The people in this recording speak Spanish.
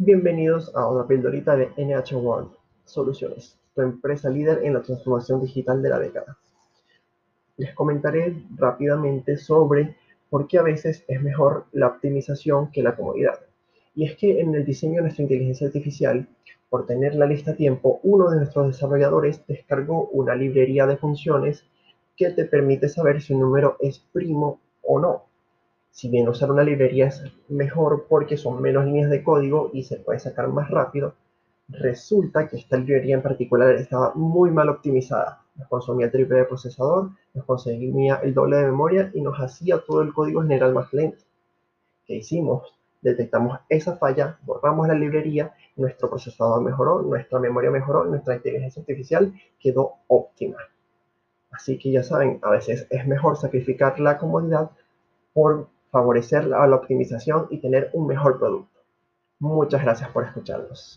Bienvenidos a otra pildorita de NH World Soluciones, tu empresa líder en la transformación digital de la década. Les comentaré rápidamente sobre por qué a veces es mejor la optimización que la comodidad. Y es que en el diseño de nuestra inteligencia artificial, por tener la lista a tiempo, uno de nuestros desarrolladores descargó una librería de funciones que te permite saber si un número es primo o no si bien usar una librería es mejor porque son menos líneas de código y se puede sacar más rápido, resulta que esta librería en particular estaba muy mal optimizada. Nos consumía triple de procesador, nos consumía el doble de memoria y nos hacía todo el código general más lento. ¿Qué hicimos? Detectamos esa falla, borramos la librería, nuestro procesador mejoró, nuestra memoria mejoró, nuestra inteligencia artificial quedó óptima. Así que ya saben, a veces es mejor sacrificar la comodidad por favorecer la, optimización y tener un mejor producto. Muchas gracias por escucharnos.